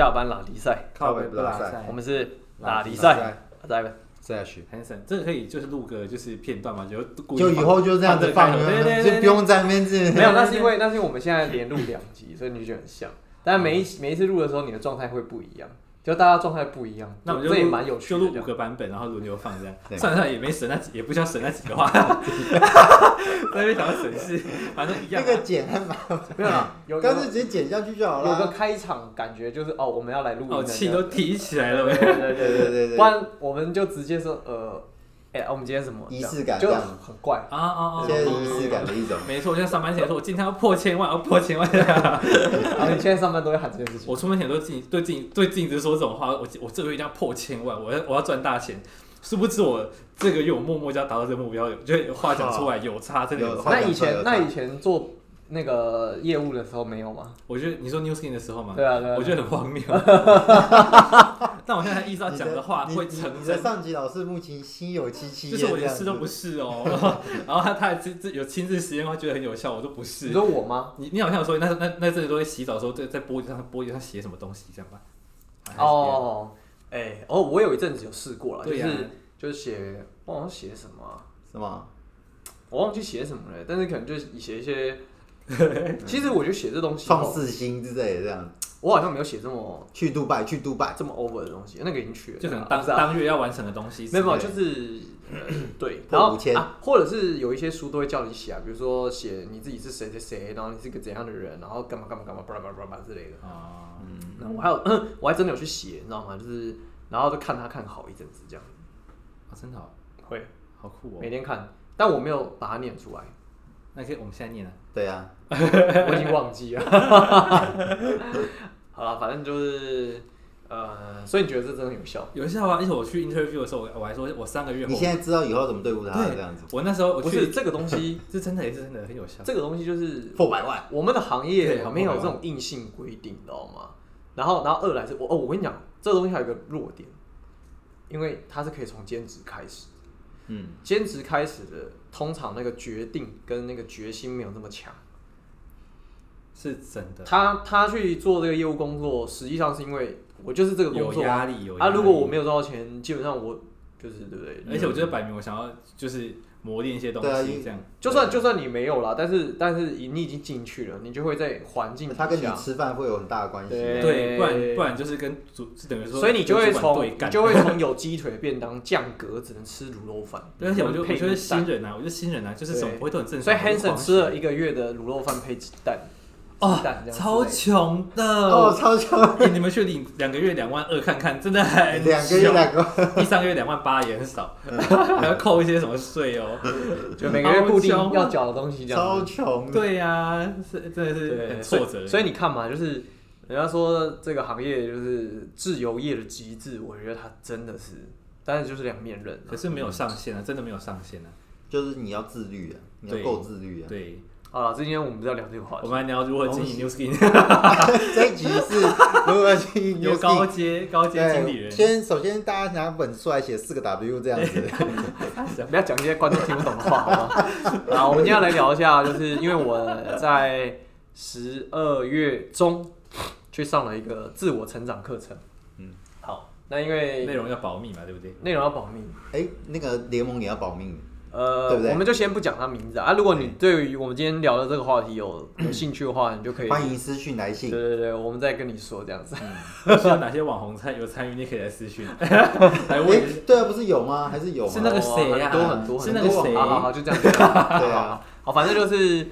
下班拉迪赛，靠北北不拉塞不拉塞我。们是拉拉迪迪赛再，来吧。下去。很省，这个可以就是录个就是片段嘛，就故意就以后就这样子放，对对对，就不用在那边是。没有，那是因为那是因为我们现在连录两集，所以你就觉得很像。但每一每一次录的时候，你的状态会不一样，就大家状态不一样。那我们就也蛮有趣就录五。个版本，然后轮流放这样。算了算了，也没省那几，也不需要省那几个话，在那边想要省事，反正一样啊。那个剪还蛮，没有啦，有有干脆直接剪下去就好了有个。开场感觉就是哦，我们要来录音哦，了气都提起来了对对对对不然我们就直接说呃，哎，我们今天什么仪式感就这样很怪。啊啊啊！现在仪式感的一种。没错，像上班前说，我今天要破千万，要破千万。然 后你现在上班都会喊这件事情。我出门前都镜对镜对镜子说这种话，我我这个月一定要破千万，我要我要赚大钱。殊不知我这个月我默默就要达到这个目标，就有话讲出来有差，真的有有差。那以前那以前做那个业务的时候没有吗？我觉得你说 New Skin 的时候嘛，对啊对啊。我觉得很荒谬。但我现在意识到讲的话你会成你你的，上级老师目前心有戚戚就是我连试都不是哦。然后他他还自自有亲自实验，他觉得很有效，我说不是你是。说我吗？你你好像有说那那那阵子都在洗澡的时候，在在玻璃上玻璃上写什么东西这样吧？哦，哎，哦，我有一阵子有试过了，就是就是写，我好像写什么啊，是吗？我忘记写什么了，但是可能就是写一些。其实我觉得写这东西创哦，世新之类的这样，我好像没有写这么去杜拜，去杜拜。这么 over 的东西，那个已经去了，就可能当当月要完成的东西。没有就是呃 对，然后破五千啊，或者是有一些书都会叫你写啊，比如说写你自己是谁谁谁，然后你是个怎样的人，然后干嘛干嘛干嘛，巴拉巴拉巴拉之类的。啊，那我还有，我还真的有去写，你知道吗？就是然后就看他看好一阵子这样，啊真的好会好酷哦。每天看，但我没有把它念出来，那可以我们现在念啊。对啊，我已经 忘记了。好了，反正就是呃，所以你觉得这真的有效？有效啊！而且我去 interview 的时候，我我还说我三个月后你，现在知道以后怎么对付他了对这样子。我那时候我去，不是这个东西，是真的也是真的很有效。这个东西就是破百万，我们的行业对没有这种硬性规定，你知道吗？然后，然后二来是我哦，我跟你讲，这个东西还有一个弱点，因为它是可以从兼职开始，嗯，兼职开始的通常那个决定跟那个决心没有那么强。是真的，他他去做这个业务工作，实际上是因为我就是这个工有作压力有压啊。如果我没有赚到钱，基本上我就是对不对？而且我觉得摆明我想要就是磨练一些东西，这样就算就算你没有啦，但是但是你已经进去了，你就会在环境他跟你，吃饭会有很大的关系。对对，不然不然就是跟主是等于说，所以你就会从。你就会从有鸡腿便当降格，只能吃卤肉饭。对而且我就我配觉得新人啊，我觉得新人啊，就是什么对不会都很正常。所以很 Hanson 吃了一个月的卤肉饭配鸡蛋，哦超穷的哦，超穷，欸你们去领两个月两万二看看，真的很两个月穷两个，第三个月两万八也很少，还要扣一些什么税哦。就每个月固定要缴的东西这样超子。穷。对呀、是真的是对，很所以挫折。所以你看嘛，就是人家说这个行业就是自由业的极致，我觉得它真的是，但是就是两面刃啊。可是没有上限啊，真的没有上限啊。就是你要自律啊，你要对够自律啊。对，好了，今天我们不要聊这个话题，我们来聊如何经营 New Skin，这一集是如何去有高阶高阶经理人。先首先大家拿本出来写四个 W 这样子。不要讲一些观众听不懂的话，好吗？啊，我们今天要来聊一下，就是因为我在十二月中去上了一个自我成长课程。嗯，好，那因为内容要保密嘛，对不对？内容要保密，哎，那个联盟也要保命。呃，对不对我们就先不讲他名字啊。啊如果你对于我们今天聊的这个话题有 有兴趣的话，你就可以。欢迎私讯来对信。对对对，我们再跟你说这样子。是有哪些网红参有参与，你可以来私讯 来问哎。，对啊，不是有吗？还是有吗？是那个谁呀很多很多是很多那个谁好好好，就这样子。对啊，好，反正就是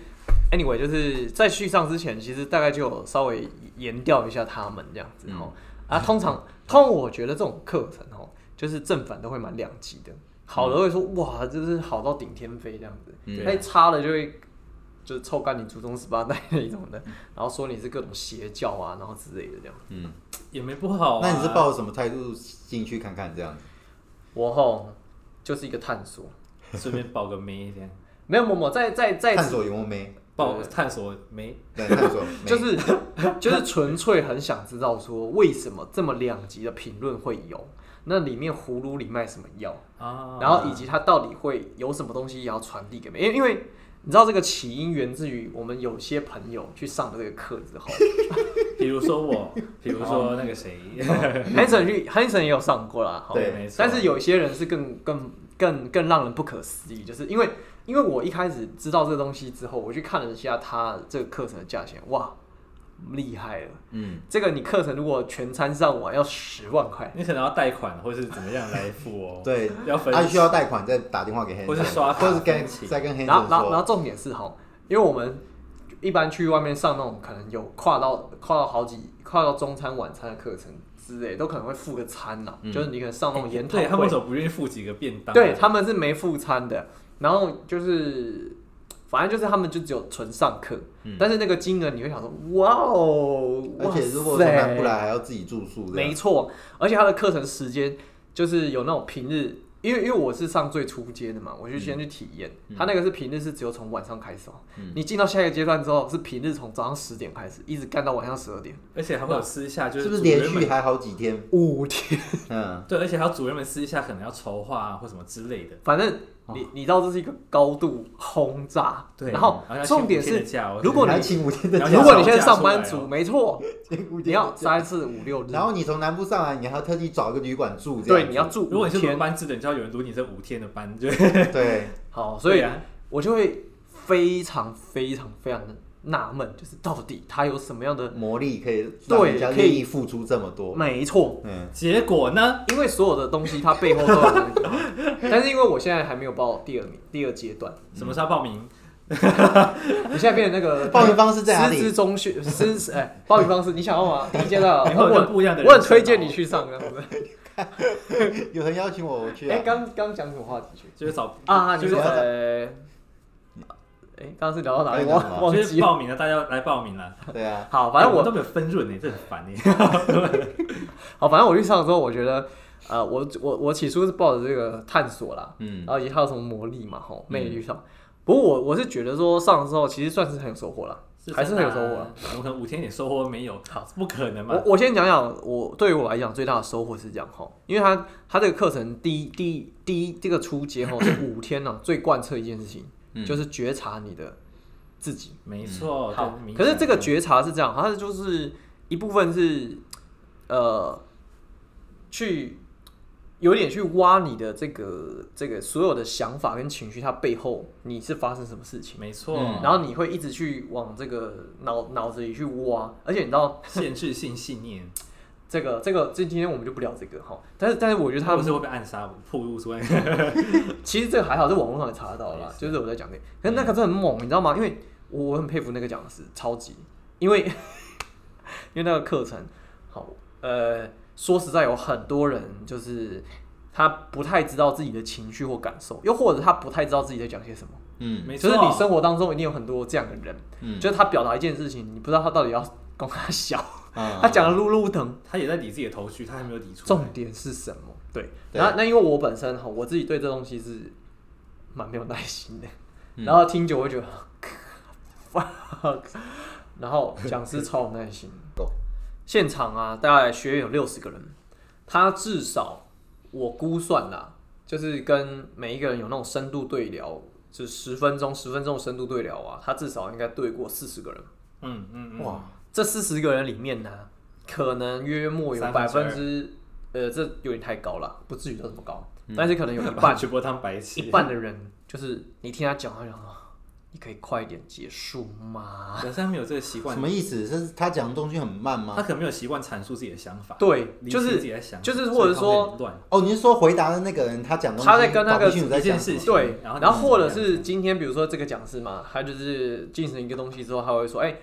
anyway，就是在续上之前，其实大概就有稍微研调一下他们这样子嗯哦。啊，通常通常我觉得这种课程哦，就是正反都会蛮两极的。好的会说哇，就是好到顶天飞这样子，嗯。那、差了就会就是臭干你祖宗十八代那一种的，然后说你是各种邪教啊，然后之类的这样。嗯，也没不好、啊。那你是抱着什么态度进去看看这样子？我吼就是一个探索，顺便报个妹这样，没有没有没有，在在在探索有没有没？报探索妹，对，探索没就是就是纯粹很想知道说为什么这么两极的评论会有，那里面葫芦里卖什么药，啊，然后以及它到底会有什么东西也要传递给别人，因为因为你知道这个起因源自于我们有些朋友去上了这个课之后，比如说我，比如说那个谁，Hanson 去 Hanson 也有上过啦，对没错。但是有些人是更更更更让人不可思议，就是因为因为我一开始知道这个东西之后，我去看了一下他这个课程的价钱，哇，厉害了！嗯，这个你课程如果全餐上完要十万块，你可能要贷款或是怎么样来付哦。对，要分他需要贷款再打电话给黑人，或是刷卡或是跟 再跟黑人然后然后然，后重点是哈，因为我们一般去外面上那种可能有跨到跨到好几跨到中餐晚餐的课程之类，都可能会付个餐呐、嗯。就是你可能上那种研讨对他们为什，么不愿意付几个便当？对他们是没付餐的，然后就是反正就是他们就只有纯上课，嗯。但是那个金额你会想说，哇哦，而且如果从南部来还要自己住宿，没错，而且他的课程时间就是有那种平日，因为因为我是上最初阶的嘛，我就先去体验。他那个是平日是只有从晚上开始哦、嗯。你进到下一个阶段之后是平日从早上十点开始，一直干到晚上十二点，而且还会有私下，就是是不是连续还好几天？五天。嗯，对，而且还有主任们私下可能要筹划啊或什么之类的。反正你你知道这是一个高度轰炸，对，然后要重点是请五天的，假哦如果你还请五天的如果你现在上班族，没错，你要的假。三四五六日，然后你从南部上来，你还要特地找一个旅馆住，这对，子你要住五如果你是轮天，班制的，你知道有人读你这五天的班，对。对，好，所以对啊。我就会非常非常非常的纳闷，就是到底他有什么样的？魔力可以让对人家可以愿意付出这么多。没错，嗯，结果呢？因为所有的东西它背后都有那个，但是因为我现在还没有报第二名，第二阶段，什么时候报名？你现在变成那个报名方式在哪里？师资中学师哎，报名方式你想要吗？第一阶段啊，以后有我不一样的人我很推荐你去上这样子。有人邀请我去哎，啊？刚刚讲什么话题去？就是找啊，你说就是呃，哎，刚刚是聊到哪里？刚刚讲什么忘忘就是记了。报名了，大家来报名了。对啊，好，反正我哎都没有分润呢，这很烦呢。好，反正我去上之后，我觉得，呃，我我我起初是抱着这个探索啦，嗯然后也还有什么魔力嘛，吼，魅力上。不过我我是觉得说上了之后，其实算是很有收获啦，还是很有收获啦。我可能五天一点收获没有，好，不可能嘛我？我先讲讲我对于我来讲最大的收获是这样哈，因为他他这个课程第一第一第一这个初阶哈是五天呢、最贯彻一件事情，嗯。就是觉察你的自己。没错。好，可是这个觉察是这样，它就是一部分是呃去有点去挖你的这个这个所有的想法跟情绪，它背后你是发生什么事情，没错，嗯。然后你会一直去往这个脑脑子里去挖，而且你知道 限制性信念，这个这个这今天我们就不聊这个哈，但是但是我觉得他不是会被暗杀、破路出来。其实这个还好，在网络上也查得到啦，就是我在讲那个，可是那个真的很猛，你知道吗？因为我我很佩服那个讲师，超级，因为 因为那个课程，好，呃，说实在，有很多人就是他不太知道自己的情绪或感受，又或者他不太知道自己在讲些什么。嗯没错，就是你生活当中一定有很多这样的人，嗯，就是他表达一件事情，你不知道他到底要跟他小，啊。他讲的噜噜疼，他也在理自己的头绪，他还没有理出。重点是什么？对，对。那那因为我本身哈，我自己对这东西是蛮没有耐心的，嗯。然后听久会觉得 fuck，然后讲师超有耐心。现场啊，大概学员有六十个人，他至少我估算啦，就是跟每一个人有那种深度对聊，就十分钟、十分钟的深度对聊啊，他至少应该对过四十个人。嗯嗯嗯，哇，这四十个人里面呢，可能约莫有百分之，呃，这有点太高了，不至于到这么高，嗯但是可能有一把半全部当白痴。一半的人，就是你听他讲，他讲说，你可以快一点结束吗？可是他没有这个习惯什，么意思？是他讲的东西很慢吗？他可能没有习惯阐述自己的想法，对，就是自己在想，就是或者说哦，你是说回答的那个人他讲东西，他在跟那个在一件讲事情对，然后然后或者是今天比如说这个讲师嘛，他就是进行一个东西之后，他会说，哎、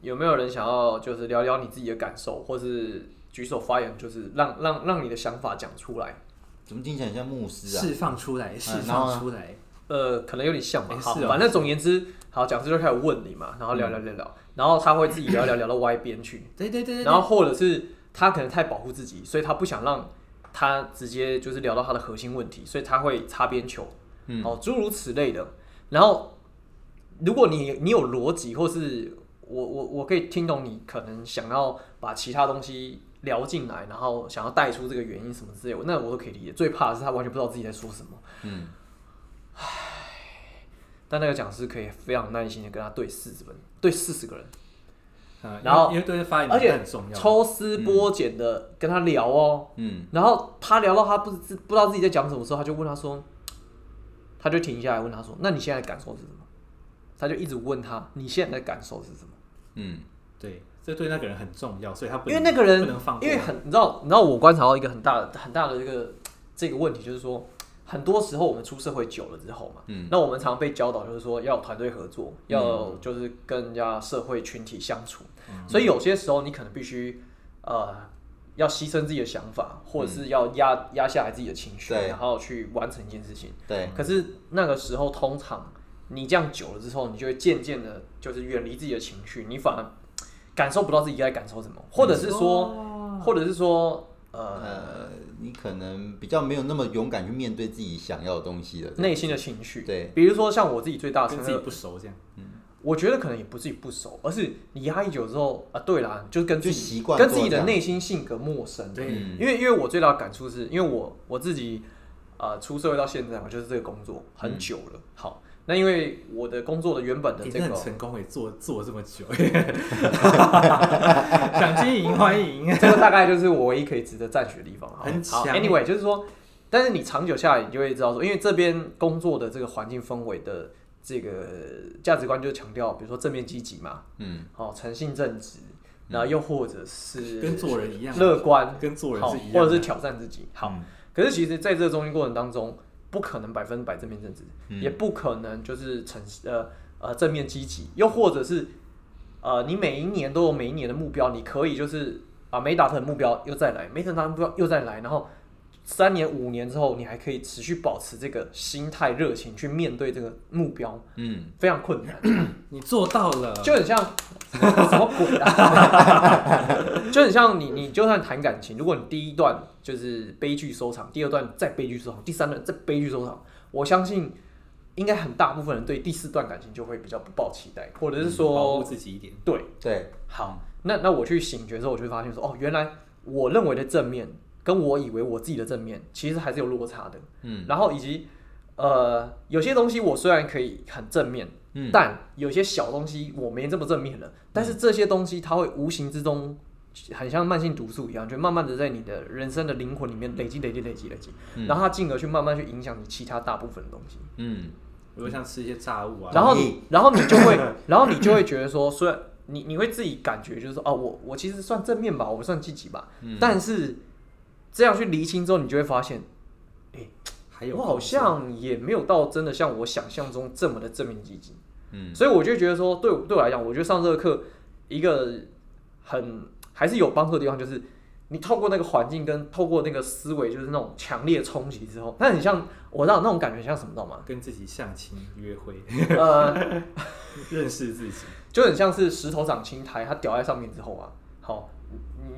有没有人想要就是聊聊你自己的感受，或是举手发言，就是让让让你的想法讲出来。怎么听起来像牧师啊？释放出来，释放出来，呃，可能有点像吧。好，反正总言之，好，讲师就开始问你嘛，然后聊聊聊聊，然后他会自己聊聊聊到歪边去，对对对对，然后或者是他可能太保护自己，所以他不想让他直接就是聊到他的核心问题，所以他会擦边球，嗯哦，诸如此类的。然后，如果你你有逻辑，或是我我我可以听懂你可能想要把其他东西聊进来，然后想要带出这个原因什么之类的，那我都可以理解。最怕的是他完全不知道自己在说什么。嗯，但那个讲师可以非常耐心的跟他对四十分，对四十个人，嗯然后因为发言而且很重要，抽丝剥茧的跟他聊哦，嗯然后他聊到他不知不知道自己在讲什么时候，他就问他说，他就停下来问他说：“那你现在的感受是什么？”他就一直问他：“你现在的感受是什么嗯。对，这对那个人很重要，所以他？”不因为那个人不能放，过。因为很你知道，你知道我观察到一个很大的很大的一个这个问题，就是说，很多时候我们出社会久了之后嘛，嗯那我们常被教导就是说要有团队合作，要就是跟人家社会群体相处，所以有些时候你可能必须呃要牺牲自己的想法，或者是要压压下来自己的情绪，对。然后去完成一件事情。对，可是那个时候，通常你这样久了之后，你就会渐渐的，就是远离自己的情绪，你反而感受不到自己该感受什么，或者是说，或者是说，呃，呃，你可能比较没有那么勇敢去面对自己想要的东西了。内心的情绪。对，比如说像我自己最大的跟自己，不熟这样，我觉得可能也不是不熟，而是你压抑久之后啊，对啦，就跟自就己习惯跟自己的内心性格陌生。对嗯因为因为我最大的感触是，因为我我自己啊出社会到现在，我就是这个工作很久了。好，那因为我的工作的原本的这个很成功也，做做这么久，想经营欢迎，这个大概就是我唯一可以值得赞许的地方。好很强，anyway，就是说，但是你长久下来，你就会知道说，因为这边工作的这个环境氛围的这个价值观，就是强调，比如说正面积极嘛，嗯，哦，诚信正直，然后又或者是跟做人一样，乐观，跟做人是一样，或者是挑战自己。好，嗯。可是其实在这个中间过程当中，不可能百分之百正面正直，嗯。也不可能就是成呃呃正面积极，又或者是呃你每一年都有每一年的目标，你可以就是啊没达成目标又再来，没达成目标又再来，然后三年五年之后，你还可以持续保持这个心态热情去面对这个目标，嗯，非常困难。你做到了，就很像什么鬼啊，就很像你你就算谈感情，如果你第一段就是悲剧收场，第二段再悲剧收场，第三段再悲剧收场，我相信应该很大部分人对第四段感情就会比较不抱期待，或者是保说护自己一点，对对，好，那那我去醒觉之后，我就会发现说，哦，原来我认为的正面跟我以为我自己的正面其实还是有落差的，嗯，然后以及呃有些东西我虽然可以很正面。嗯。但有些小东西我没这么正面了，但是这些东西它会无形之中，很像慢性毒素一样，就慢慢的在你的人生的灵魂里面累积、累积、累积、累积，然后它进而去慢慢去影响你其他大部分的东西。嗯，比如像吃一些炸物啊，然后你，然后你就会，然后你就会觉得说，虽然你你会自己感觉就是说，哦，我我其实算正面吧，我算积极吧，但是这样去厘清之后，你就会发现，还有我好像也没有到真的像我想象中这么的正面积极。嗯，所以我就觉得说，对我对我来讲，我觉得上这个课一个很还是有帮助的地方，就是你透过那个环境跟透过那个思维，就是那种强烈冲击之后，那很像我知道那种感觉像什么，知道吗？跟自己相亲约会，呃，认识自己，就很像是石头长青苔，它掉在上面之后啊，好，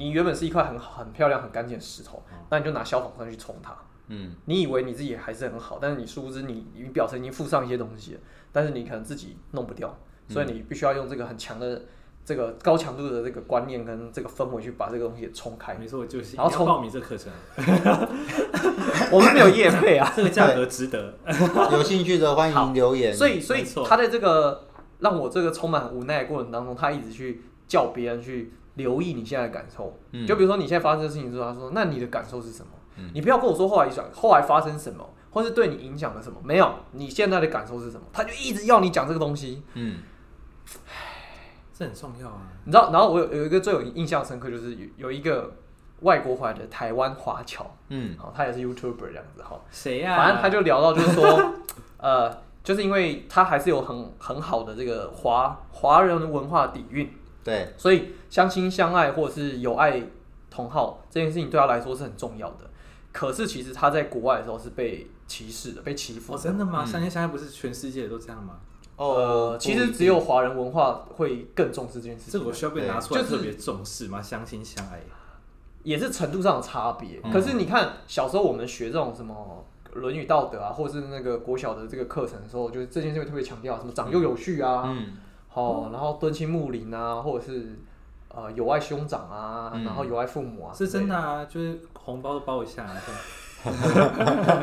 你你原本是一块很很漂亮、很干净的石头，那你就拿消防栓去冲它。嗯，你以为你自己还是很好，但是你殊不知你你表层已经附上一些东西了，但是你可能自己弄不掉，所以你必须要用这个很强的这个高强度的这个观念跟这个氛围去把这个东西给冲开。没错，就是然后从定要报名这课程，我们没有业配啊，这个价格值得。有兴趣的欢迎留言。所以所以他在这个让我这个充满无奈的过程当中，他一直去叫别人去留意你现在的感受。嗯就比如说你现在发生的事情之后，他说：“那你的感受是什么？”你不要跟我说后来想后来发生什么，或是对你影响了什么，没有，你现在的感受是什么？他就一直要你讲这个东西，嗯，这很重要啊！你知道？然后我有有一个最有印象深刻，就是有有一个外国回来的台湾华侨，嗯，好，他也是 YouTuber 这样子哈，谁呀、反正他就聊到就是说，呃，就是因为他还是有很很好的这个华华人文化底蕴，对，所以相亲相爱或者是有爱同好这件事情对他来说是很重要的。可是其实他在国外的时候是被歧视的，被欺负哦，的。真的吗？嗯相亲相爱不是全世界都这样吗？哦呃，，其实只有华人文化会更重视这件事情这个我，需要被拿出来就特别重视吗？相亲相爱，也是程度上的差别。嗯可是你看，小时候我们学这种什么《论语》道德啊，或是那个国小的这个课程的时候，就是这件事会特别强调什么长幼有序啊，嗯，好、然后敦亲睦邻啊，或者是呃友爱兄长啊，嗯然后友爱父母啊，是真的啊，就是红包都包一下、啊，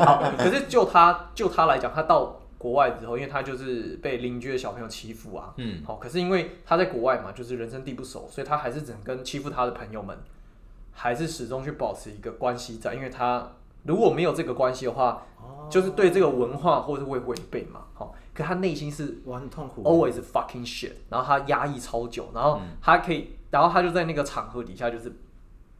好，可是就他就他来讲，他到国外之后，因为他就是被邻居的小朋友欺负啊，嗯，好，可是因为他在国外嘛，就是人生地不熟，所以他还是只能跟欺负他的朋友们，还是始终去保持一个关系在，因为他如果没有这个关系的话，就是对这个文化或者是会违背嘛，好，可他内心是我，很痛苦。always fucking shit，然后他压抑超久，然后他可以，然后他就在那个场合底下就是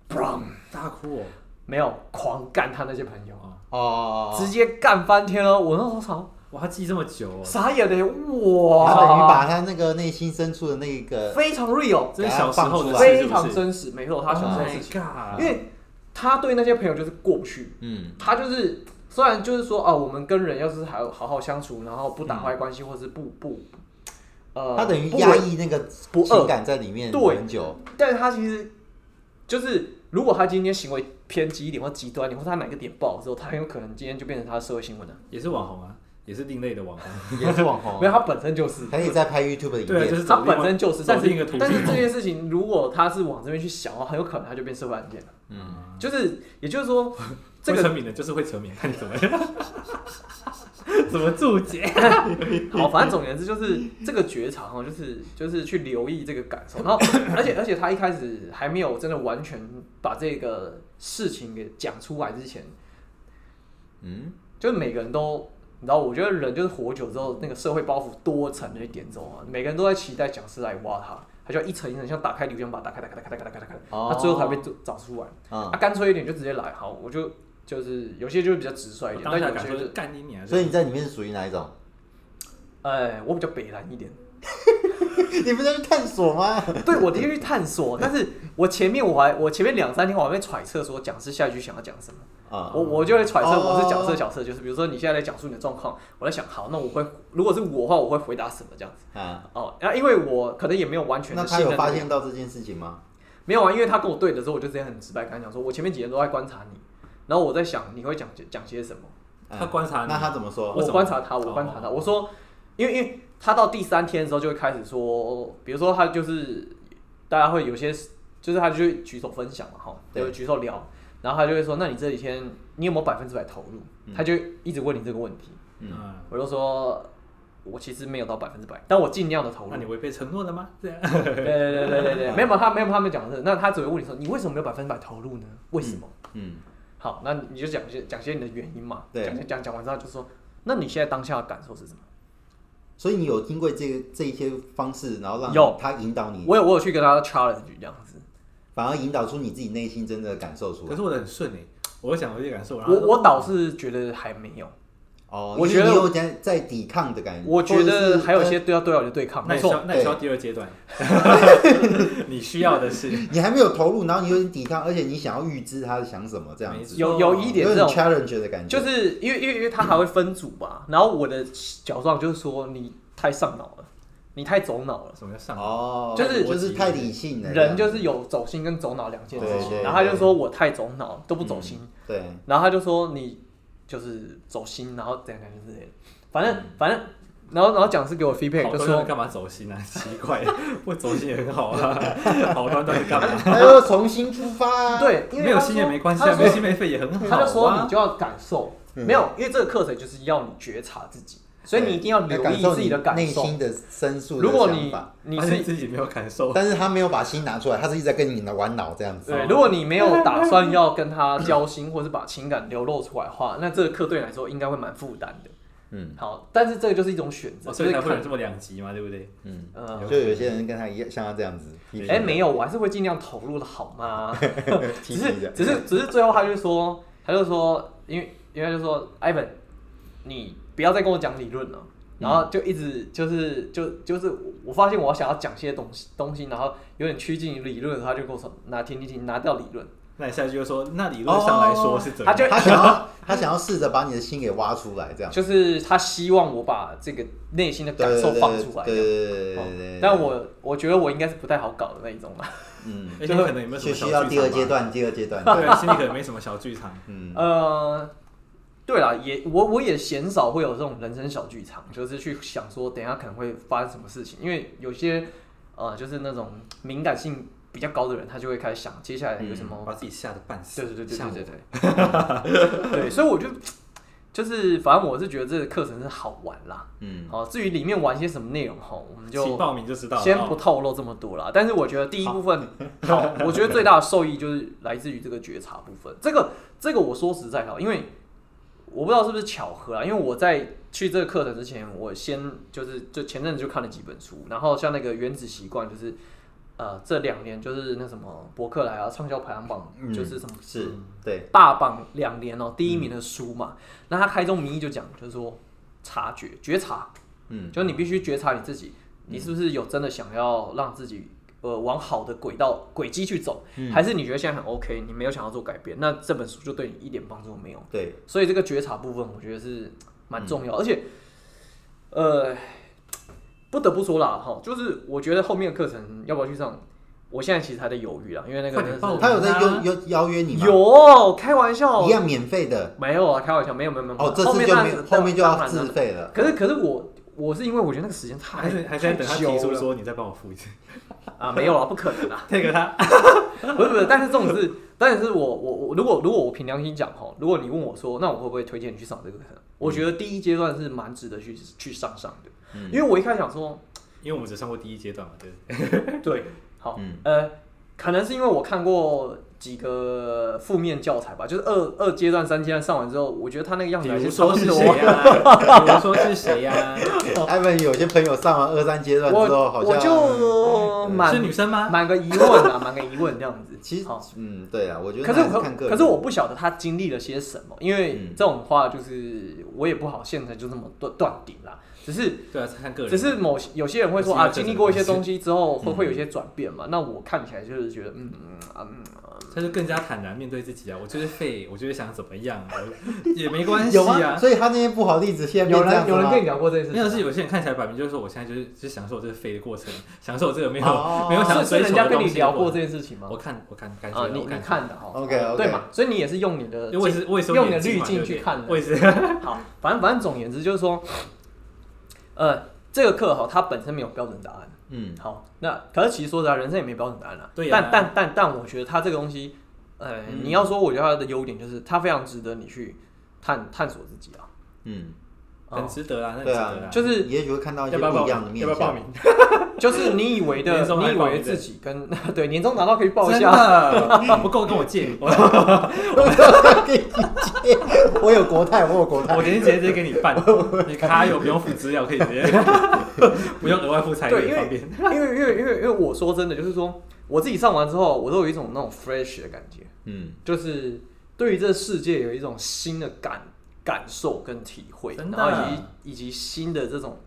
，brum，大哭哦。没有狂干他那些朋友，哦，直接干翻天了。我那时候操，哇，他记这么久哦，傻眼的，他等于，把他那个内心深处的那个，非常 real，这是小时候的事，非？常真实，没错，他小时候的事 Oh 情！因为他对那些朋友就是过不去，嗯，他就是虽然就是说啊，我们跟人要是还有好好相处，然后不打坏关系，或是不不，呃，他等于压抑那个不恶情感在里面对。很久，但是他其实就是，如果他今天行为偏激一点或极端一点，或他哪个点爆之后，他很有可能今天就变成他的社会新闻了。也是网红啊，也是另类的网红。也是网红。没，有，他本身就是，他也在拍 YouTube 的影对啊，就片，是他本身就是，但是一个途径是但是这件事情，如果他是往这边去想的话，很有可能他就变社会案件了。嗯，就是，也就是说，这个会成名的，就是会成名，看你怎么 怎么注解。好，反正总而言之就是这个觉察哈，就是就是去留意这个感受，然后而且而且他一开始还没有真的完全把这个事情给讲出来之前，嗯，就是每个人都，你知道，我觉得人就是活久之后，那个社会包袱多层的一点这种啊，每个人都在期待讲师来挖他，他就要一层一层像打开铝浆把打开打开打开打开打开打开，哦他最后才被找出来。啊啊，，干脆一点就直接来，好，我就就是有些就是比较直率一点，但有些就是，干你娘！所以你在里面是属于哪一种？哎，我比较北蓝一点。你不是在去探索吗？对，我的确去探索，但是我前面我还我前面两三天我还在揣测说讲师下一句想要讲什么，啊，我我就会揣测我是角色哦角色，就是比如说你现在在讲述你的状况，我在想好，那我会如果是我的话，我会回答什么这样子啊，哦，然后因为我可能也没有完全那他有发的信任这个现到这件事情吗？没有啊，因为他跟我对的时候，我就直接很直白跟他讲说，我前面几天都在观察你，然后我在想你会讲讲些什么。啊他观察你那他怎么说？我观察他，我观察他，我说，因为因为他到第三天的时候就会开始说，比如说他就是大家会有些，就是他就会举手分享嘛，哈，就举手聊，然后他就会说，那你这几天你有没有百分之百投入？他就一直问你这个问题，嗯嗯，我就说，我其实没有到百分之百，但我尽量的投入那。你违背承诺了吗？这样。对对对对对对，没有他没有他们讲的是，那他只会问你说，你为什么没有百分之百投入呢？为什么？嗯，好，那你就讲些讲些你的原因嘛，对讲讲讲完之后就说，那你现在当下的感受是什么？所以你有经过这个这一些方式，然后让有他引导你，我有我有去跟他 challenge 这样子，反而引导出你自己内心真正的感受出来。可是我的很顺哎，我会想我这些感受，然后我我倒是觉得还没有，哦，我觉得你有在在抵抗的感觉，我觉得还有一些对要对我的对抗，没错那你需要，那你需要第二阶段，你需要的是。你还没有投入，然后你有点抵抗，而且你想要预知他想什么这样子，有有一点这种，challenge 的感觉，就是因为因为因为他还会分组吧，然后我的角状就是说你太上脑了，你太走脑了。什么叫上？哦，就是就是太理性了，人就是有走心跟走脑两件事情，然后他就说我太走脑都不走心，对，然后他就说你就是走心，然后怎样怎样之类的，反正嗯反正，然后然后讲师给我 feedback 就说干嘛走心啊？奇怪，不走心也很好啊。好端端的干嘛？他要重新出发啊，对，因为没有他心也没关系啊，他就说没心没肺也很好啊。他就说你就要感受，嗯没有，因为这个课程就是要你觉察自己，所以你一定要留意自己的感受。内心的深处的如果你你是自己没有感受，但是他没有把心拿出来，他是一直在跟你玩脑这样子。对，如果你没有打算要跟他交心，或是把情感流露出来的话，那这个课对你来说应该会蛮负担的。嗯好，但是这个就是一种选择，所以才会有这么两极嘛，对不对？嗯，呃，就有些人跟他一样，像他这样子。哎，没有，我还是会尽量投入的好吗？只是只是只是最后他就说，他就说，因为因为他就说，Ivan，你不要再跟我讲理论了。然后就一直就是就就是我发现我想要讲些东西东西，然后有点趋近于理论，他就跟我说拿听听听拿掉理论，那你下一句就说，那理论上来说是怎么样？他就他想要 他想要试着把你的心给挖出来，这样。就是他希望我把这个内心的感受放出来。对对对对哦对对。但我我觉得我应该是不太好搞的那一种吧。嗯，而且可能有没有什就么小 需要第二？阶段，第二阶段。对，心里可能没什么小剧场。嗯，呃，对啦，也我我也鲜少会有这种人生小剧场，就是去想说等一下可能会发生什么事情，因为有些呃就是那种敏感性比较高的人，他就会开始想接下来有什么。把自己吓得半死。对对对对对对对，对，所以我就就是反正我是觉得这个课程是好玩啦。嗯，好，至于里面玩些什么内容哈，我们就报名就知道。先不哦透露这么多啦。但是我觉得第一部分好，我觉得最大的受益就是来自于这个觉察部分。这个这个我说实在哈，因为我不知道是不是巧合啊，因为我在去这个课程之前，我先就是就前阵子就看了几本书，然后像那个原子习惯，就是呃这两年就是那什么博客来啊畅销排行榜，嗯就是什么是对，霸榜两年哦、第一名的书嘛。那他开宗明义就讲，就是说察觉、觉察，嗯，就你必须觉察你自己，你是不是有真的想要让自己呃往好的轨道轨迹去走，嗯还是你觉得现在很 OK，你没有想要做改变，那这本书就对你一点帮助都没有。对，所以这个觉察部分，我觉得是蛮重要，嗯而且呃不得不说啦哈，就是我觉得后面的课程要不要去上，我现在其实还在犹豫啦，因为那个他有在啊邀邀邀约你吗？有开玩笑一，样免费的没有啊，开玩笑，没有没有没有。哦，这后次就没有，后面就要自费了。可是可是我我是因为我觉得那个时间太还是还是在等他提出了。说你再帮我付一次，啊，没有啊，不可能啊，那个他。不是不是，但是这种是，但是我我我如果如果我凭良心讲哈，如果你问我说，那我会不会推荐你去上这个课？程？我觉得第一阶段是蛮值得去去上上的，嗯。因为我一开始想说，因为我们只上过第一阶段嘛，对，对，好，嗯。呃，可能是因为我看过几个负面教材吧，就是二二阶段、三阶段上完之后，我觉得他那个样比子还如说是谁呀？比如说是谁呀？艾文有些朋友上完二三阶段之后，好我像我就满是女生吗？满个疑问啊，满个疑问这样子。其实好，嗯，对啊，我觉得可是可那还看个人可是我不晓得他经历了些什么，因为嗯这种话就是我也不好现在就这么断断定啦。只是对啊，看个人。只是某些有些人会说啊，经历过一些东西之后会嗯会有一些转变嘛。那我看起来就是觉得嗯嗯啊嗯他就更加坦然面对自己啊！我就是废，我就是想怎么样，我也没关系有吗？啊。所以他那些不好的例子现在有变这样子吗人有人跟你聊过这件事情吗？没有是有些人看起来摆明就是说，我现在就是就是享受这个废的过程，享受这个没有、哦 没有想追求的人家跟你东西的过程聊过这件事情吗我？看我看感觉啊，你你我看看的哈 OK，OK 对嘛？所以你也是用你的因为我也是我也是有用你的眼睛滤镜去看的我也是 好，反正反正总而言之就是说，呃，这个课哈，它本身没有标准答案。嗯，好，那可是其实说实在，人生也没标准答案啊。对呀但但但但我觉得他这个东西，呃，嗯你要说，我觉得他的优点就是他非常值得你去探探索自己啊。嗯，哦很值得啊，那很值对啊得啊。就是也许会看到一些要不要报名不一样的？面相要不要报名。就是你以为的你以为自己跟 对年终拿到可以报一下。不够跟我借，我给你借，我有国泰，我有国泰我。连直接给你办，你卡有不用付资料，可以直接 不用额外付彩对，因礼，方便。因为因为因为因为我说真的，就是说我自己上完之后，我都有一种那种 fresh 的感觉。嗯，就是对于这世界有一种新的感感受跟体会，然后以及以及新的这种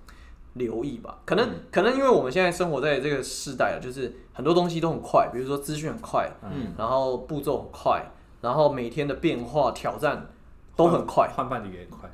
留意吧。可能、嗯可能因为我们现在生活在这个时代了，就是很多东西都很快，比如说资讯很快，嗯然后步骤很快，然后每天的变化挑战都很快。换伴侣也很快。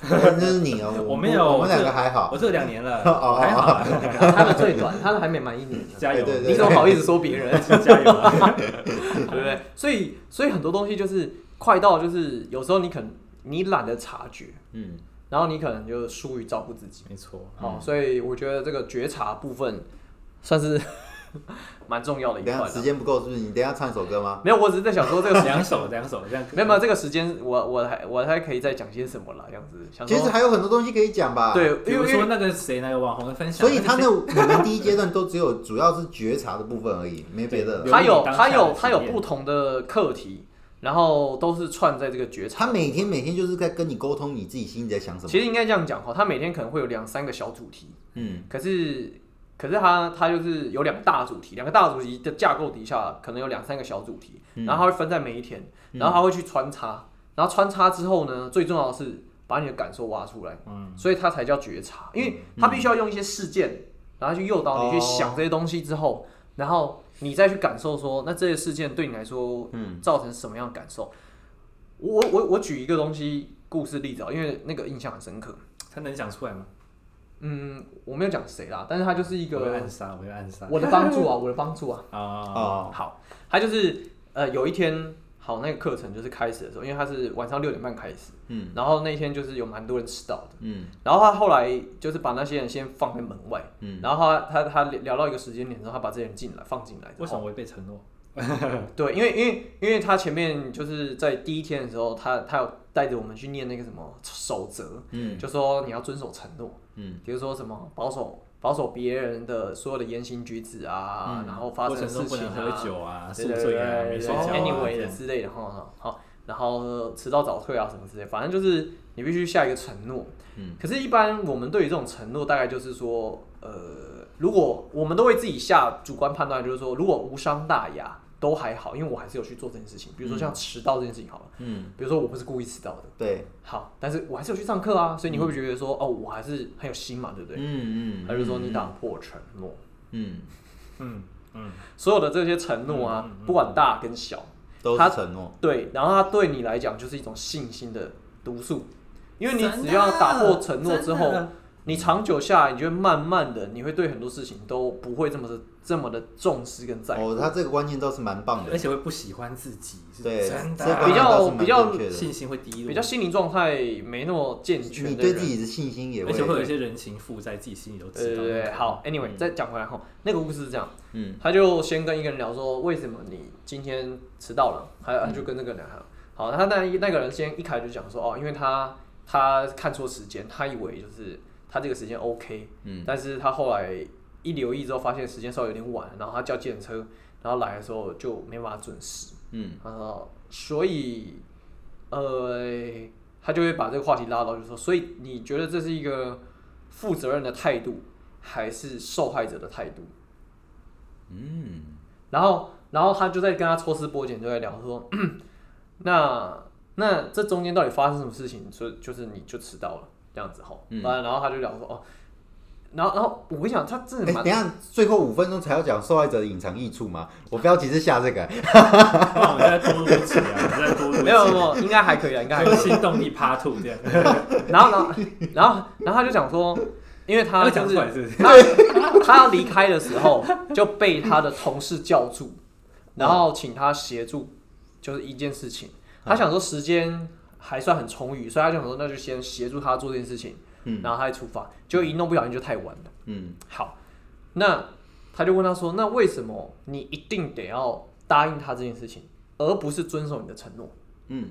那是你哦，我没有我们两这个还好我。这个两年了，哦还好啊，他的最短，他的还没满一年。加油！你怎么好意思说别人？加油啊！对不对？所以所以很多东西就是快到就是有时候你可能你懒得察觉，嗯，然后你可能就疏于照顾自己。没错，好，所以我觉得这个觉察部分算是 蛮重要的一等一块。下时间不够，是不是？你等一下唱一首歌吗？没有，我只是在想说这个时间两首两首这样。没有没有这个时间，我我还我还可以再讲些什么啦，这样子。想其实还有很多东西可以讲吧。。对，比如为因为说那个谁那个网红的分享，所以他那那你们第一阶段都只有主要是觉察的部分而已，没别的了。他有他有他有不同的课题，然后都是串在这个觉察。他每天每天就是在跟你沟通你自己心里在想什么。其实应该这样讲哈，他每天可能会有两三个小主题，嗯可是可是他他就是有两大主题，两个大主题的架构底下可能有两三个小主题，嗯然后他会分在每一天，然后他会去穿插，然后穿插之后呢，最重要的是把你的感受挖出来，嗯，所以它才叫觉察，因为它必须要用一些事件，然后去诱导你去哦想这些东西之后，然后你再去感受说，那这些事件对你来说嗯造成什么样的感受？我我我举一个东西故事例子啊，因为那个印象很深刻。他能讲出来吗？嗯，我没有讲谁啦，但是他就是一个暗杀，我会暗杀。我的帮助啊，我的帮助啊。啊，哦。好，他就是呃有一天，好那个课程就是开始的时候，因为他是晚上六点半开始，嗯。然后那天就是有蛮多人迟到的，嗯。然后他后来就是把那些人先放在门外，嗯，然后他他他聊到一个时间点之后，他把这些人进来放进来为什么违背承诺？对，因为因为因为他前面就是在第一天的时候，他他有带着我们去念那个什么守则，嗯。就说你要遵守承诺，嗯，比如说什么保守保守别人的所有的言行举止啊，嗯。然后发生的事情啊，喝酒啊、宿对对醉啊、对对没睡觉啊 anyway 的之类的哈哈好，然后迟到早退啊什么之类，反正就是你必须下一个承诺。嗯，可是，一般我们对于这种承诺，大概就是说，呃，如果我们都会自己下主观判断，就是说，如果无伤大雅都还好，因为我还是有去做这件事情。比如说像迟到这件事情好了，嗯，比如说我不是故意迟到的，对，好，但是我还是有去上课啊，所以你会不会觉得说，哦，我还是很有心嘛，对不对？嗯嗯，还是说你打破承诺？嗯，嗯嗯，所有的这些承诺啊，不管大跟小，都他是承诺，对，然后它对你来讲就是一种信心的毒素，因为你只要打破承诺之后你长久下来，你就会慢慢的，你会对很多事情都不会这么的这么的重视跟在乎。哦，他这个观念倒是蛮棒的而，且会不喜欢自己，是对，真这个的比较正确的信心会低落，比较心灵状态没那么健全的人，你对自己的信心也而且会有，一些人情负在自己心里都对知道。对对，好，anyway，、嗯再讲回来后，那个故事是这样，嗯他就先跟一个人聊说，为什么你今天迟到了？还嗯他就跟那个人聊，好，他那那个人先一开始就讲说，哦，因为他他看错时间，他以为就是他这个时间 OK，嗯但是他后来一留意之后，发现时间稍微有点晚，然后他叫计程车，然后来的时候就没办法准时，嗯他说，所以呃，他就会把这个话题拉到，就是说，所以你觉得这是一个负责任的态度，还是受害者的态度？嗯，然后，然后他就在跟他抽丝剥茧，就在聊说，那那这中间到底发生什么事情？所以就是你就迟到了这样子吼，嗯然后然后他就聊说哦，然后然后我跟你讲，他真哎，的蛮等一下，最后五分钟才要讲受害者的隐藏益处吗？我标题是下这个，那我们再多录一集啊，我们再多录。没有没有，应该还可以啊，应该还可以。新动力 Part Two 这样，然后然后然后然后他就讲说，因为他要讲就是来是不是？他他要离开的时候就被他的同事叫住，然后请他协助，就是一件事情。他想说时间还算很充裕，所以他就想说那就先协助他做这件事情，嗯然后他再出发。结果一弄不小心就太晚了。嗯好，那他就问他说：“那为什么你一定得要答应他这件事情，而不是遵守你的承诺嗯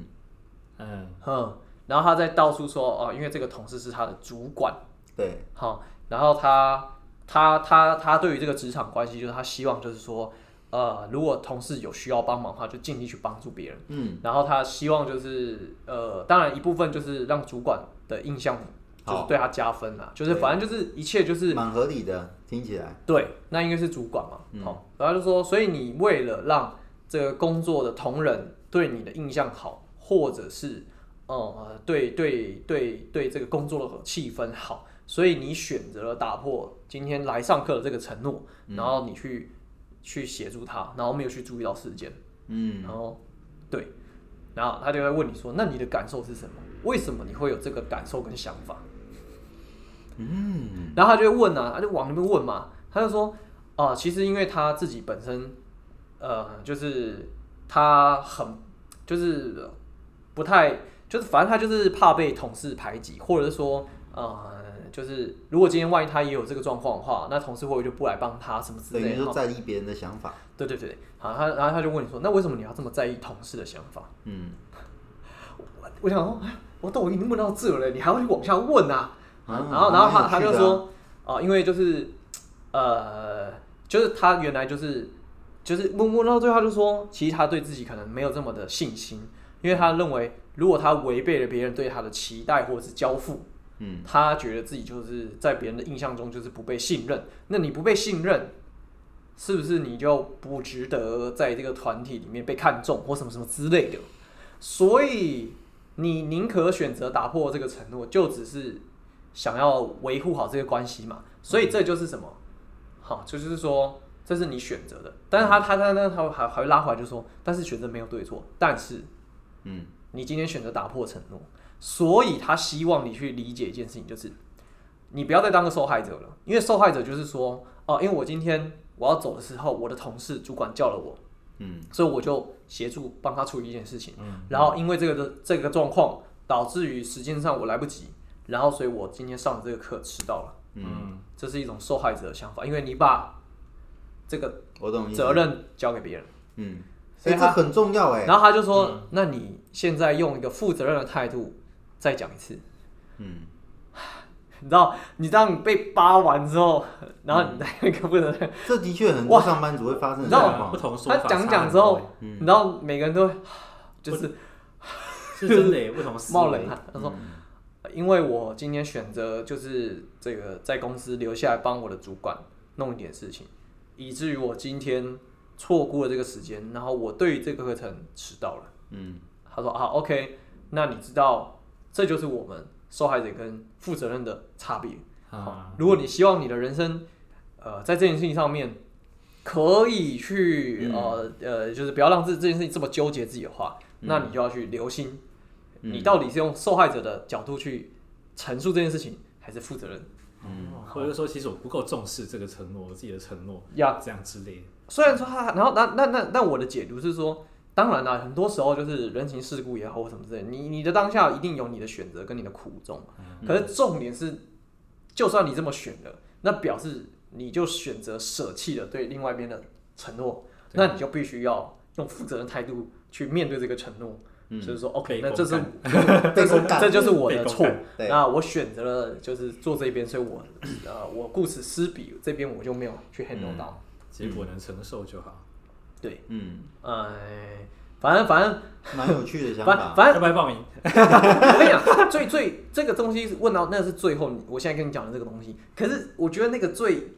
嗯，？”哼，然后他再到处说：“哦，因为这个同事是他的主管。”对，好，然后他他他他对于这个职场关系，就是他希望就是说，呃，如果同事有需要帮忙的话，就尽力去帮助别人。嗯。然后他希望就是呃，当然一部分就是让主管的印象就是对他加分啦，就是反正就是一切就是蛮合理的，听起来，对，那应该是主管嘛，嗯。好、然后就说，所以你为了让这个工作的同仁对你的印象好，或者是呃对对对对这个工作的气氛好，所以你选择了打破今天来上课的这个承诺，嗯。然后你去去协助他，然后没有去注意到事件，嗯。然后对，然后他就会问你说，那你的感受是什么？为什么你会有这个感受跟想法？嗯。然后他就会问啊，他就往那边问嘛，他就说，啊、其实因为他自己本身，呃，就是他很，就是不太，就是反正他就是怕被同事排挤，或者是说，呃，就是如果今天万一他也有这个状况的话，那同事会不会就不来帮他什么之等于类的？说在意别人的想法，对对对，好，他然后他就问你说，那为什么你要这么在意同事的想法？嗯我想说，哎，我都已经问到这了，你还要去往下问啊？啊然后，然后他他就说，啊、因为就是，呃，就是他原来就是就是问问到最后，他就说，其实他对自己可能没有这么的信心，因为他认为，如果他违背了别人对他的期待或者是交付，嗯他觉得自己就是在别人的印象中就是不被信任。那你不被信任，是不是你就不值得在这个团体里面被看重或什么什么之类的？所以你宁可选择打破这个承诺，就只是想要维护好这个关系嘛。所以这就是什么？好，就是说这是你选择的。但是他他他他他还还会拉回来就说，但是选择没有对错，但是嗯你今天选择打破承诺，所以他希望你去理解一件事情，就是你不要再当个受害者了，因为受害者就是说，哦，因为我今天我要走的时候，我的同事主管叫了我，嗯。所以我就协助帮他处理一件事情，嗯然后因为这个的这个状况，导致于时间上我来不及，然后所以我今天上的这个课迟到了，嗯，这是一种受害者的想法，因为你把这个我懂责任交给别人，嗯，所以这很重要哎。然后他就说，嗯。那你现在用一个负责任的态度再讲一次。嗯，你知道，你当你被扒完之后，然后你再那个负责任，这的确很多上班族会发生的你知道状况。不同说他，讲讲之后，嗯你知道每个人都会 就是是真的耶，不同 冒冷汗。他说，嗯因为我今天选择就是这个在公司留下来帮我的主管弄一点事情，以至于我今天错过了这个时间，然后我对于这个课程迟到了。嗯他说啊，OK，那你知道这就是我们受害者跟负责任的差别。啊，如果你希望你的人生，呃，在这件事情上面可以去、嗯呃呃，就是不要让这这件事情这么纠结自己的话，嗯那你就要去留心，嗯你到底是用受害者的角度去陈述这件事情，还是负责任？或者说其实我不够重视这个承诺，我自己的承诺，呀这样之类的。虽然说他，然后那那那那我的解读是说，当然啦，很多时候就是人情世故也好或什么之类，你你的当下一定有你的选择跟你的苦衷，可是重点是，就算你这么选了，那表示你就选择舍弃了对另外一边的承诺，那你就必须要用负责任态度去面对这个承诺，嗯。就是说，OK，那这是公 被公干。这就是我的错那我选择了就是做这边，所以我呃我顾此失彼，这边我就没有去 handle 到。结果能承受就好。对，嗯，哎，反正反正 蛮有趣的想法。反反正要不要报名？我跟你讲，最最这个东西问到那是最后，我现在跟你讲的这个东西。可是我觉得那个最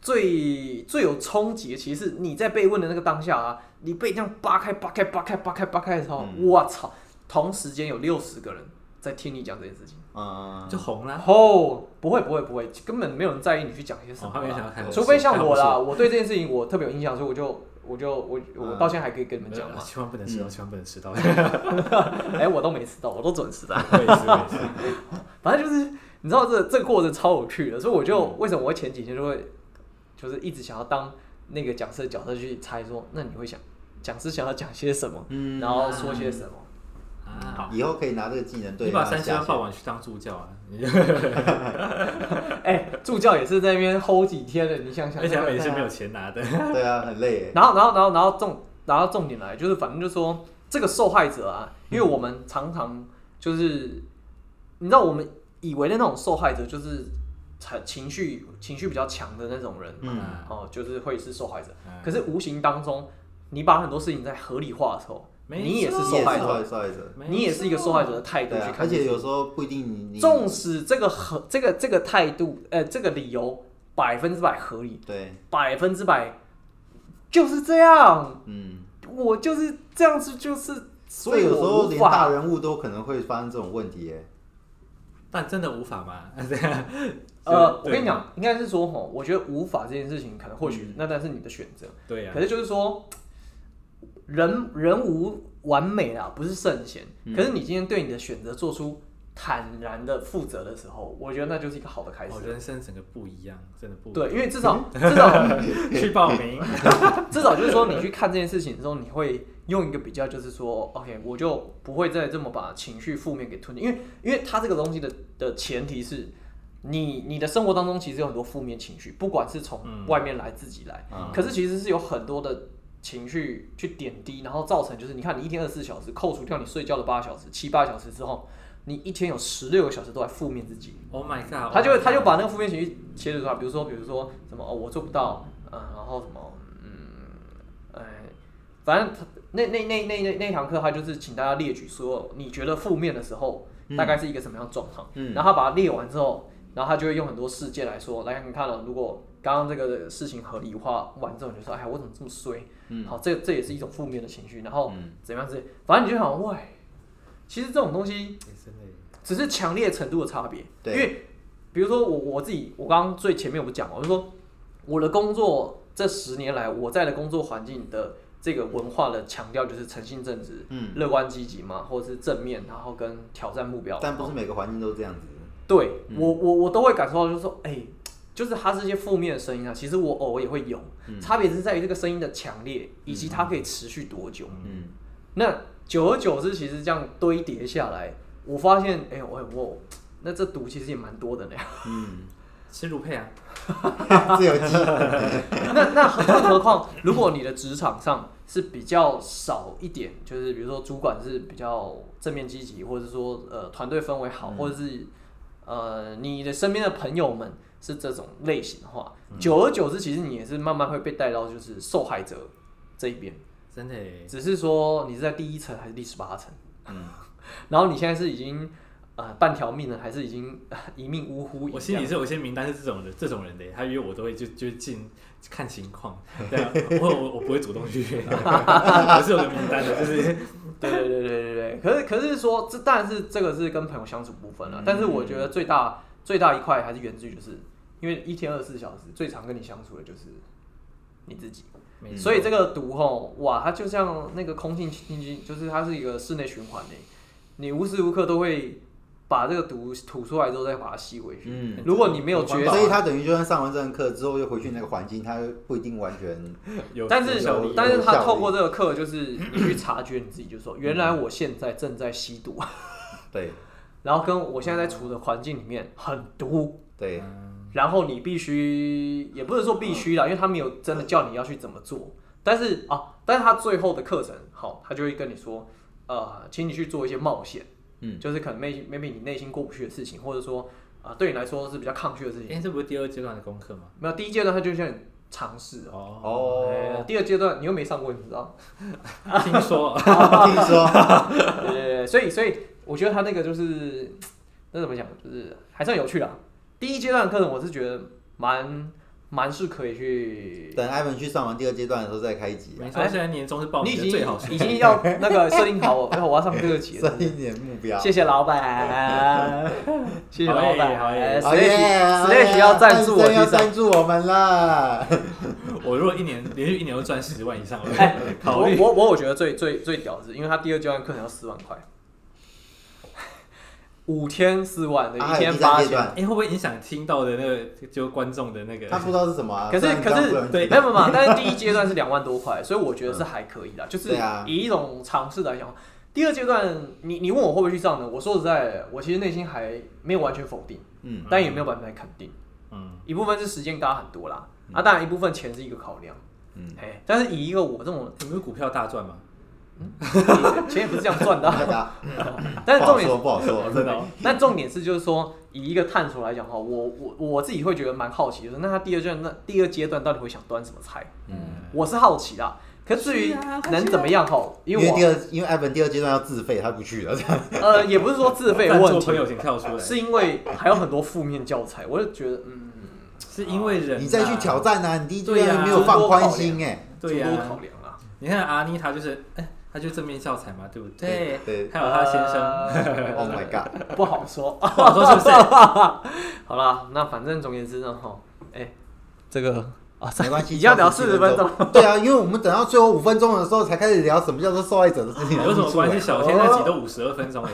最最有冲击的，其实是你在被问的那个当下啊，你被这样扒开、扒开、扒开、扒开、扒开的时候，嗯我操！同时间有六十个人在听你讲这件事情。嗯，就红了。哦，不会不会不会，根本没有人在意你去讲些什哦，么他没想。要看，除非像我啦，我对这件事情我特别有印象，所以我就我就我我嗯到现在还可以跟你们讲嘛。千万不能迟到，嗯千万不能迟到。哎，我都没迟到，我都准时的。我也是，我也是。反正就是你知道这这个过程超有趣的，所以我就、嗯为什么我会前几天就会就是一直想要当那个讲师的角色去猜说，那你会想讲师想要讲些什么，嗯然后说些什么。啊，以后可以拿这个技能对你把三千万下线报完去当助教啊！你就哎、助教也是在那边 hold 几天的，你想想。而且他们也是没有钱拿的。对啊，很累耶。然后，然后，然后，然后重，然后重点来就是，反正就是说这个受害者啊，因为我们常常就是，你知道，我们以为的那种受害者就是情情绪情绪比较强的那种人，嗯哦，就是会是受害者。嗯可是无形当中，你把很多事情在合理化的时候，没你也是错你也是受害者，受害者，你也是一个受害者的态度啊。而且有时候不一定纵使这个合这个这个态度，呃，这个理由百分之百合理，对，百分之百就是这样，嗯，我就是这样子，就是所以所以有时候连大。人物都可能会发生这种问题耶。但真的无法吗？这样呃，我跟你讲，应该是说吼，我觉得无法这件事情，可能或许嗯那但是你的选择。对呀可，是就是说，人人无完美啊，不是圣贤。嗯可是你今天对你的选择做出坦然的负责的时候，我觉得那就是一个好的开始哦，。人生整个不一样，真的不一对，因为至少 至少 去报名，至少就是说，你去看这件事情的时候，你会用一个比较，就是说，OK，我就不会再这么把情绪负面给吞进，因为因为它这个东西的的前提是。你你的生活当中其实有很多负面情绪，不管是从嗯外面来自己来，嗯可是其实是有很多的情绪去点滴，然后造成就是你看你一天二十四小时，扣除掉你睡觉的八小时、七八小时之后，你一天有十六个小时都在负面自己。Oh my god！他就会他就把那个负面情绪切除出来，比如说比如说什么哦我做不到，嗯、然后什么嗯，哎，反正他那那那那那那堂课他就是请大家列举所有你觉得负面的时候，大概是一个什么样的状况，嗯然后他把它列完之后，然后他就会用很多事件来说，来你看了、如果刚刚这个事情合理化完之后，你就说哎我怎么这么衰，嗯好这这也是一种负面的情绪，然后嗯怎么样之类，反正你就想喂，其实这种东西。只是强烈程度的差别。因对为比如说我我自己，我刚刚最前面我不讲嘛，我就说我的工作这十年来，我在的工作环境的这个文化的强调就是诚信正直、嗯，乐观积极嘛，或者是正面，然后跟挑战目标。但不是每个环境都这样子。对我我我都会感受到，就是说，哎、就是它这些负面的声音啊，其实我偶尔也会有，嗯。差别只是在于这个声音的强烈，以及它可以持续多久。嗯。那久而久之，其实这样堆叠下来，我发现，哎、我我那这毒其实也蛮多的呢。嗯，吃乳配啊，自由基，那那更何况，如果你的职场上是比较少一点，就是比如说主管是比较正面积极，或者说呃团队氛围好，或者是呃你的身边的朋友们是这种类型的话，久而久之，其实你也是慢慢会被带到就是受害者这一边，真的，只是说你是在第一层还是第十八层，嗯，然后你现在是已经呃半条命了，还是已经、呃一命呜呼？我心里是有些名单是这种的，这种人的，他约我都会就就进看情况，对啊，我我我不会主动去约，我是有个名单的，就是对对对对对对，可是可是说这当然是这个是跟朋友相处部分了，但是我觉得最大最大一块还是源自于就是因为一天二十四小时最常跟你相处的就是你自己，所以这个毒吼哇，它就像那个空气清新，就是它是一个室内循环的，你无时无刻都会把这个毒吐出来之后再把它吸回去。嗯如果你没有觉所以察，他等于就算上完这堂课之后，又回去那个环境，他不一定完全有但是有但是他透过这个课，就是你去察觉你自己，就说原来我现在正在吸毒。对 然后跟我现在在处的环境里面很毒，对，然后你必须也不是说必须啦，因为他没有真的叫你要去怎么做，但是啊，但是他最后的课程好，他就会跟你说，呃，请你去做一些冒险，嗯，就是可能 maybe maybe 你内心过不去的事情，或者说啊、对你来说是比较抗拒的事情，哎，这不是第二阶段的功课吗？没有第一阶段他就叫你尝试哦。哦，第二阶段你又没上过，你知道？听说听 说对，所以所以我觉得他那个就是 那怎么讲，就是还算有趣啦。第一阶段的课程我是觉得蛮蛮是可以去，等艾文去上完第二阶段的时候再开一集啊，没错，现在年终是报名最好时已经要那个设定好，然后我要上第二节了设。定点目标。谢谢老板，谢谢老好耶板好耶好耶，Slash Slash 要赞助我要赞助我们啦！我如果一年连续一年都赚十万以上，我哎，考虑我我我我觉得最最最屌的是，因为他第二阶段课程要四万块，五天四万的，一天八千。哎，会不会影响听到的那个就观众的那个？他不知道是什么啊。可是可是对没有没有，但是第一阶段是两万多块，所以我觉得是还可以的，就是以一种尝试来讲。第二阶段，你你问我会不会去上呢？我说实在，我其实内心还没有完全否定，嗯，但也没有百分百肯定。嗯，一部分是时间嘎很多啦，啊，当然一部分钱是一个考量，嗯，嘿，但是以一个我这种有没有股票大赚吗？钱也不是这样赚的啊，大家。但是重点不好说，不好说，真的。哦，但重点是，就是说，以一个探索来讲哈，我我我自己会觉得蛮好奇的，就是那他第二阶段，那第二阶段到底会想端什么菜？嗯，我是好奇啦。可至于能怎么样哈，因为我因为第二，因为艾文第二阶段要自费，他不去了，这样。呃也不是说自费的问题，友请跳出来，是因为还有很多负面教材，我就觉得嗯，是因为人啊。你再去挑，战啊！你第一阶对呀段没有放宽心哎，对呀诸多考量啊。你看阿妮，她就是，哎，她就正面教材嘛，对不对？对。还有他先生，生，Oh my god，不好说。不好说是不是？好啦，那反正总而言之呢，哈，哎，这个啊，没关系，已 经要聊四十分钟，对啊，因为我们等到最后五分钟的时候才开始聊什么叫做受害者的事情，有什么关系？小天那集都五十二分钟。了，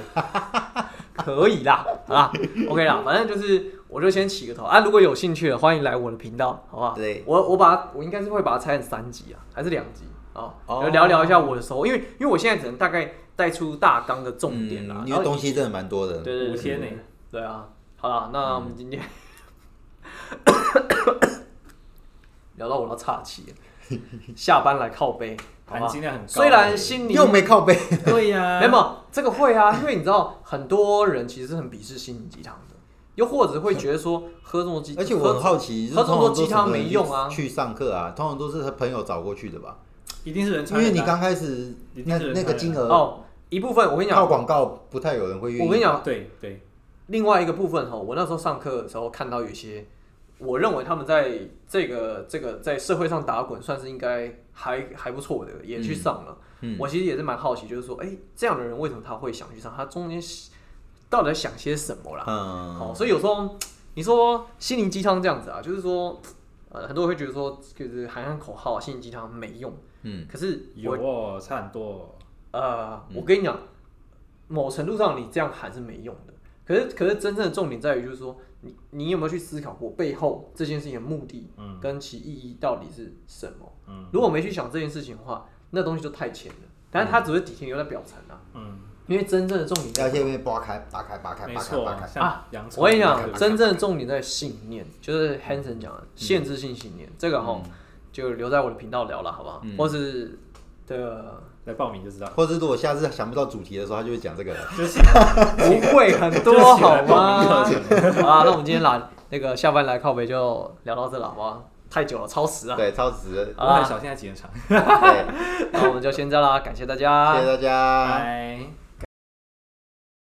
可以啦，好啦，OK 啦，反正就是我就先起个头。啊，如果有兴趣的，欢迎来我的频道，好不好？对。我我把它我应该是会把它拆成三集啊，还是两集啊？哦聊聊一下我的收获，因为因为我现在只能大概带出大纲的重点啦，嗯因为东西真的蛮多的。对对对五天呢对啊，好了，那我们今天 聊到我要岔气了，下班来靠背？含金量很高。虽然心里又没靠背，对呀，没有没有这个会啊，因为你知道很多人其实是很鄙视心灵鸡汤的，又或者会觉得说喝这么鸡，而且我很好奇，喝这么多鸡汤没用啊去上课啊，通常都是他朋友找过去的吧？一定是人因传人的啊。为你刚开始一定那是人传人那个金额哦，一部分我跟你讲，靠广告不太有人会愿意。我跟你讲，对对，另外一个部分哈，我那时候上课的时候看到有一些，我认为他们在这个这个在社会上打滚，算是应该还还不错的，也去上了。嗯我其实也是蛮好奇，就是说，哎、这样的人为什么他会想去上？他中间到底在想些什么啦？嗯，哦，所以有时候你说心灵鸡汤这样子啊，就是说，呃，很多人会觉得说，就是喊喊口号啊，心灵鸡汤没用。嗯，可是有哦，差很多哦。呃，我跟你讲，某程度上你这样喊是没用的。可是，可是真正的重点在于，就是说，你你有没有去思考过背后这件事情的目的嗯跟其意义到底是什么？嗯如果没去想这件事情的话，那东西就太浅了。但是它只是底线留在表层啊。嗯，因为真正的重点在要先被扒开，扒开，扒开，扒开，扒开。，像啊我跟你讲，真正的重点在信念，就是 Hanson 讲的限制性信念，这个哈嗯就留在我的频道聊了，好不好？嗯或是的来报名就知道，或者如果下次想不到主题的时候，他就会讲这个了。就是不会很多 好吗 啊，那我们今天来那个下班来靠北就聊到这了，好不好？太久了，超时了。对，超时。我很小，现在几点场？对，那我们就先这样啦，感谢大家，谢谢大家。拜。